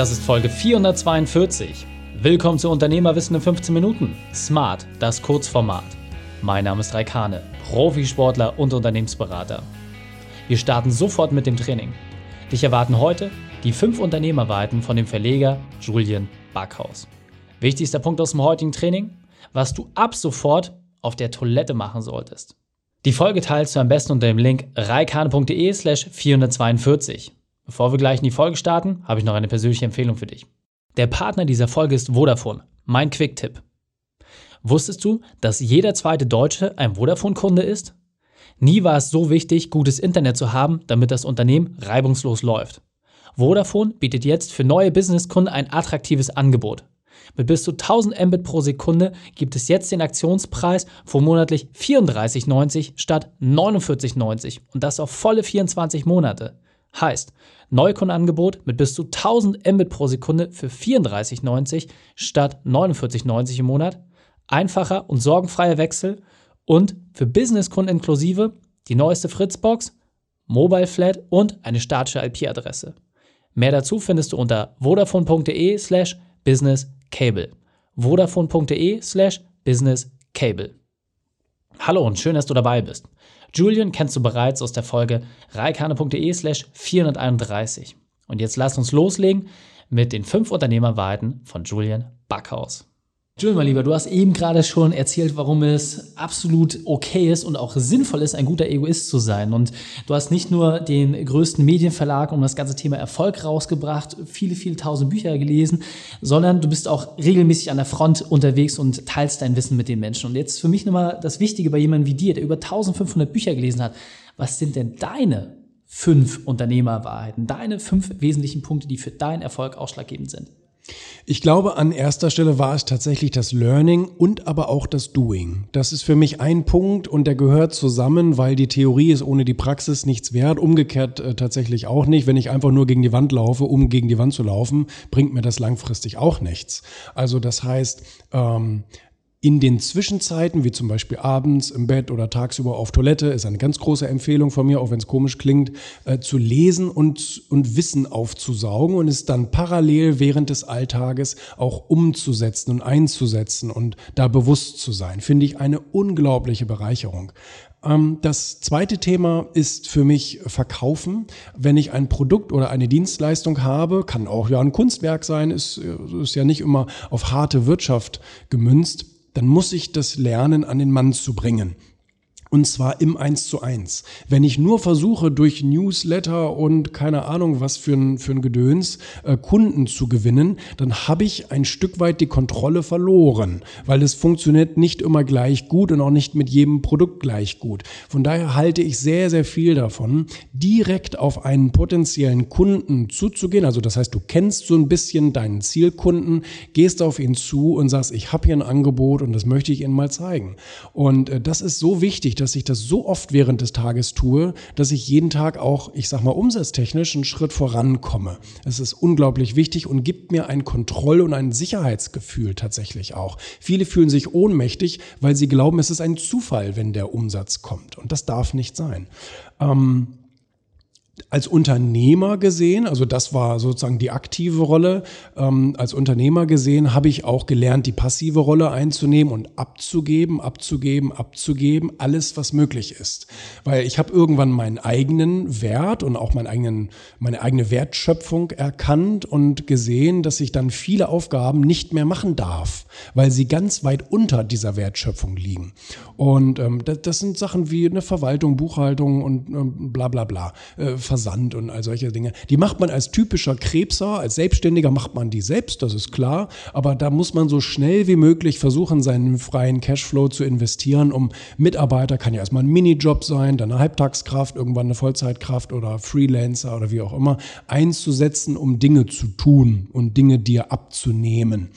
Das ist Folge 442. Willkommen zu Unternehmerwissen in 15 Minuten. Smart, das Kurzformat. Mein Name ist Raikane, Profisportler und Unternehmensberater. Wir starten sofort mit dem Training. Dich erwarten heute die fünf Unternehmerweiten von dem Verleger Julian Backhaus. Wichtigster Punkt aus dem heutigen Training, was du ab sofort auf der Toilette machen solltest. Die Folge teilst du am besten unter dem Link reikane.de slash 442. Bevor wir gleich in die Folge starten, habe ich noch eine persönliche Empfehlung für dich. Der Partner dieser Folge ist Vodafone, mein Quick-Tipp. Wusstest du, dass jeder zweite Deutsche ein Vodafone-Kunde ist? Nie war es so wichtig, gutes Internet zu haben, damit das Unternehmen reibungslos läuft. Vodafone bietet jetzt für neue Businesskunden ein attraktives Angebot. Mit bis zu 1000 Mbit pro Sekunde gibt es jetzt den Aktionspreis von monatlich 34,90 statt 49,90 und das auf volle 24 Monate. Heißt, Neukundenangebot mit bis zu 1000 Mbit pro Sekunde für 34,90 statt 49,90 im Monat, einfacher und sorgenfreier Wechsel und für Businesskunden inklusive die neueste Fritzbox, Mobile Flat und eine statische IP-Adresse. Mehr dazu findest du unter vodafone.de slash business Cable. Vodafone.de slash Business Cable. Hallo und schön, dass du dabei bist. Julian kennst du bereits aus der Folge reikane.de slash 431. Und jetzt lass uns loslegen mit den fünf Unternehmerweiten von Julian Backhaus. Julian, mein Lieber, du hast eben gerade schon erzählt, warum es absolut okay ist und auch sinnvoll ist, ein guter Egoist zu sein. Und du hast nicht nur den größten Medienverlag um das ganze Thema Erfolg rausgebracht, viele, viele tausend Bücher gelesen, sondern du bist auch regelmäßig an der Front unterwegs und teilst dein Wissen mit den Menschen. Und jetzt für mich nochmal das Wichtige bei jemandem wie dir, der über 1500 Bücher gelesen hat. Was sind denn deine fünf Unternehmerwahrheiten, deine fünf wesentlichen Punkte, die für deinen Erfolg ausschlaggebend sind? Ich glaube, an erster Stelle war es tatsächlich das Learning und aber auch das Doing. Das ist für mich ein Punkt und der gehört zusammen, weil die Theorie ist ohne die Praxis nichts wert. Umgekehrt äh, tatsächlich auch nicht. Wenn ich einfach nur gegen die Wand laufe, um gegen die Wand zu laufen, bringt mir das langfristig auch nichts. Also das heißt, ähm, in den Zwischenzeiten, wie zum Beispiel abends im Bett oder tagsüber auf Toilette, ist eine ganz große Empfehlung von mir, auch wenn es komisch klingt, äh, zu lesen und, und Wissen aufzusaugen und es dann parallel während des Alltages auch umzusetzen und einzusetzen und da bewusst zu sein. Finde ich eine unglaubliche Bereicherung. Ähm, das zweite Thema ist für mich Verkaufen. Wenn ich ein Produkt oder eine Dienstleistung habe, kann auch ja ein Kunstwerk sein, ist, ist ja nicht immer auf harte Wirtschaft gemünzt dann muss ich das lernen, an den Mann zu bringen. Und zwar im Eins zu eins. Wenn ich nur versuche, durch Newsletter und keine Ahnung was für ein, für ein Gedöns äh, Kunden zu gewinnen, dann habe ich ein Stück weit die Kontrolle verloren, weil es funktioniert nicht immer gleich gut und auch nicht mit jedem Produkt gleich gut. Von daher halte ich sehr, sehr viel davon, direkt auf einen potenziellen Kunden zuzugehen. Also das heißt, du kennst so ein bisschen deinen Zielkunden, gehst auf ihn zu und sagst, ich habe hier ein Angebot und das möchte ich Ihnen mal zeigen. Und äh, das ist so wichtig, dass ich das so oft während des Tages tue, dass ich jeden Tag auch, ich sag mal, umsatztechnisch einen Schritt vorankomme. Es ist unglaublich wichtig und gibt mir ein Kontroll- und ein Sicherheitsgefühl tatsächlich auch. Viele fühlen sich ohnmächtig, weil sie glauben, es ist ein Zufall, wenn der Umsatz kommt. Und das darf nicht sein. Ähm, als Unternehmer gesehen, also das war sozusagen die aktive Rolle, ähm, als Unternehmer gesehen habe ich auch gelernt, die passive Rolle einzunehmen und abzugeben, abzugeben, abzugeben, alles, was möglich ist. Weil ich habe irgendwann meinen eigenen Wert und auch meinen eigenen, meine eigene Wertschöpfung erkannt und gesehen, dass ich dann viele Aufgaben nicht mehr machen darf, weil sie ganz weit unter dieser Wertschöpfung liegen. Und ähm, das, das, sind Sachen wie eine Verwaltung, Buchhaltung und ähm, bla bla bla. Äh, Versand und all solche Dinge. Die macht man als typischer Krebser, als Selbstständiger macht man die selbst, das ist klar. Aber da muss man so schnell wie möglich versuchen, seinen freien Cashflow zu investieren, um Mitarbeiter, kann ja erstmal ein Minijob sein, dann eine Halbtagskraft, irgendwann eine Vollzeitkraft oder Freelancer oder wie auch immer, einzusetzen, um Dinge zu tun und Dinge dir abzunehmen.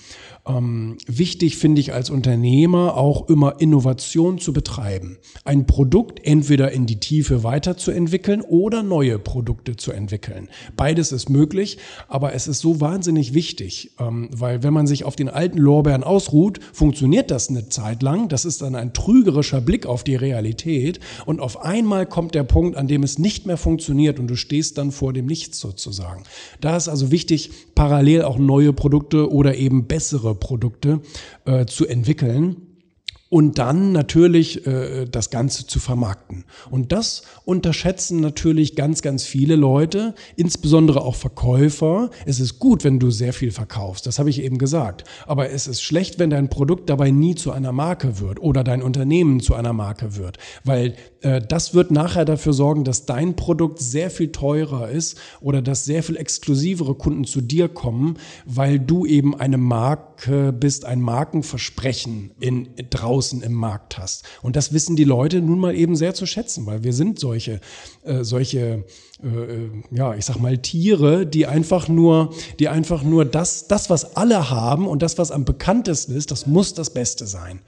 Ähm, wichtig finde ich als Unternehmer auch immer Innovation zu betreiben. Ein Produkt entweder in die Tiefe weiterzuentwickeln oder neue Produkte zu entwickeln. Beides ist möglich, aber es ist so wahnsinnig wichtig, ähm, weil wenn man sich auf den alten Lorbeeren ausruht, funktioniert das eine Zeit lang. Das ist dann ein trügerischer Blick auf die Realität und auf einmal kommt der Punkt, an dem es nicht mehr funktioniert und du stehst dann vor dem Nichts sozusagen. Da ist also wichtig, parallel auch neue Produkte oder eben bessere Produkte äh, zu entwickeln und dann natürlich äh, das Ganze zu vermarkten. Und das unterschätzen natürlich ganz, ganz viele Leute, insbesondere auch Verkäufer. Es ist gut, wenn du sehr viel verkaufst, das habe ich eben gesagt. Aber es ist schlecht, wenn dein Produkt dabei nie zu einer Marke wird oder dein Unternehmen zu einer Marke wird, weil äh, das wird nachher dafür sorgen, dass dein Produkt sehr viel teurer ist oder dass sehr viel exklusivere Kunden zu dir kommen, weil du eben eine Marke bist, ein Markenversprechen in draußen draußen im Markt hast. Und das wissen die Leute nun mal eben sehr zu schätzen, weil wir sind solche, äh, solche, äh, äh, ja, ich sag mal Tiere, die einfach nur, die einfach nur das, das, was alle haben und das, was am bekanntesten ist, das muss das Beste sein.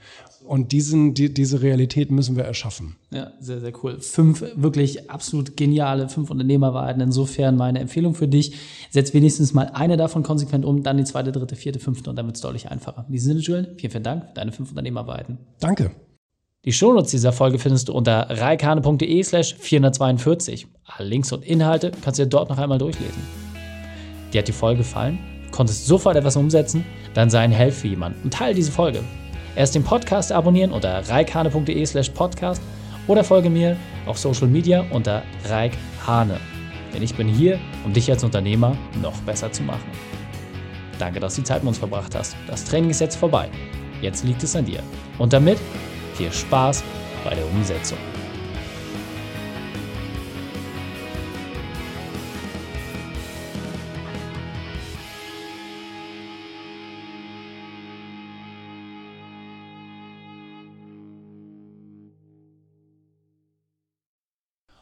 Und diesen, die, diese Realität müssen wir erschaffen. Ja, sehr, sehr cool. Fünf wirklich absolut geniale, fünf Unternehmerwahrheiten. Insofern meine Empfehlung für dich. Setz wenigstens mal eine davon konsequent um, dann die zweite, dritte, vierte, fünfte und dann wird es deutlich einfacher. In diesem Sinne, Julian, vielen, vielen Dank für deine fünf Unternehmerwahrheiten. Danke. Die Shownotes dieser Folge findest du unter reikane.de slash 442. Alle Links und Inhalte kannst du dir dort noch einmal durchlesen. Dir hat die Folge gefallen? Konntest sofort etwas umsetzen? Dann sei ein Held für jemanden und teile diese Folge. Erst den Podcast abonnieren unter reikane.de slash podcast oder folge mir auf Social Media unter reikhane. Denn ich bin hier, um dich als Unternehmer noch besser zu machen. Danke, dass du die Zeit mit uns verbracht hast. Das Training ist jetzt vorbei. Jetzt liegt es an dir. Und damit viel Spaß bei der Umsetzung.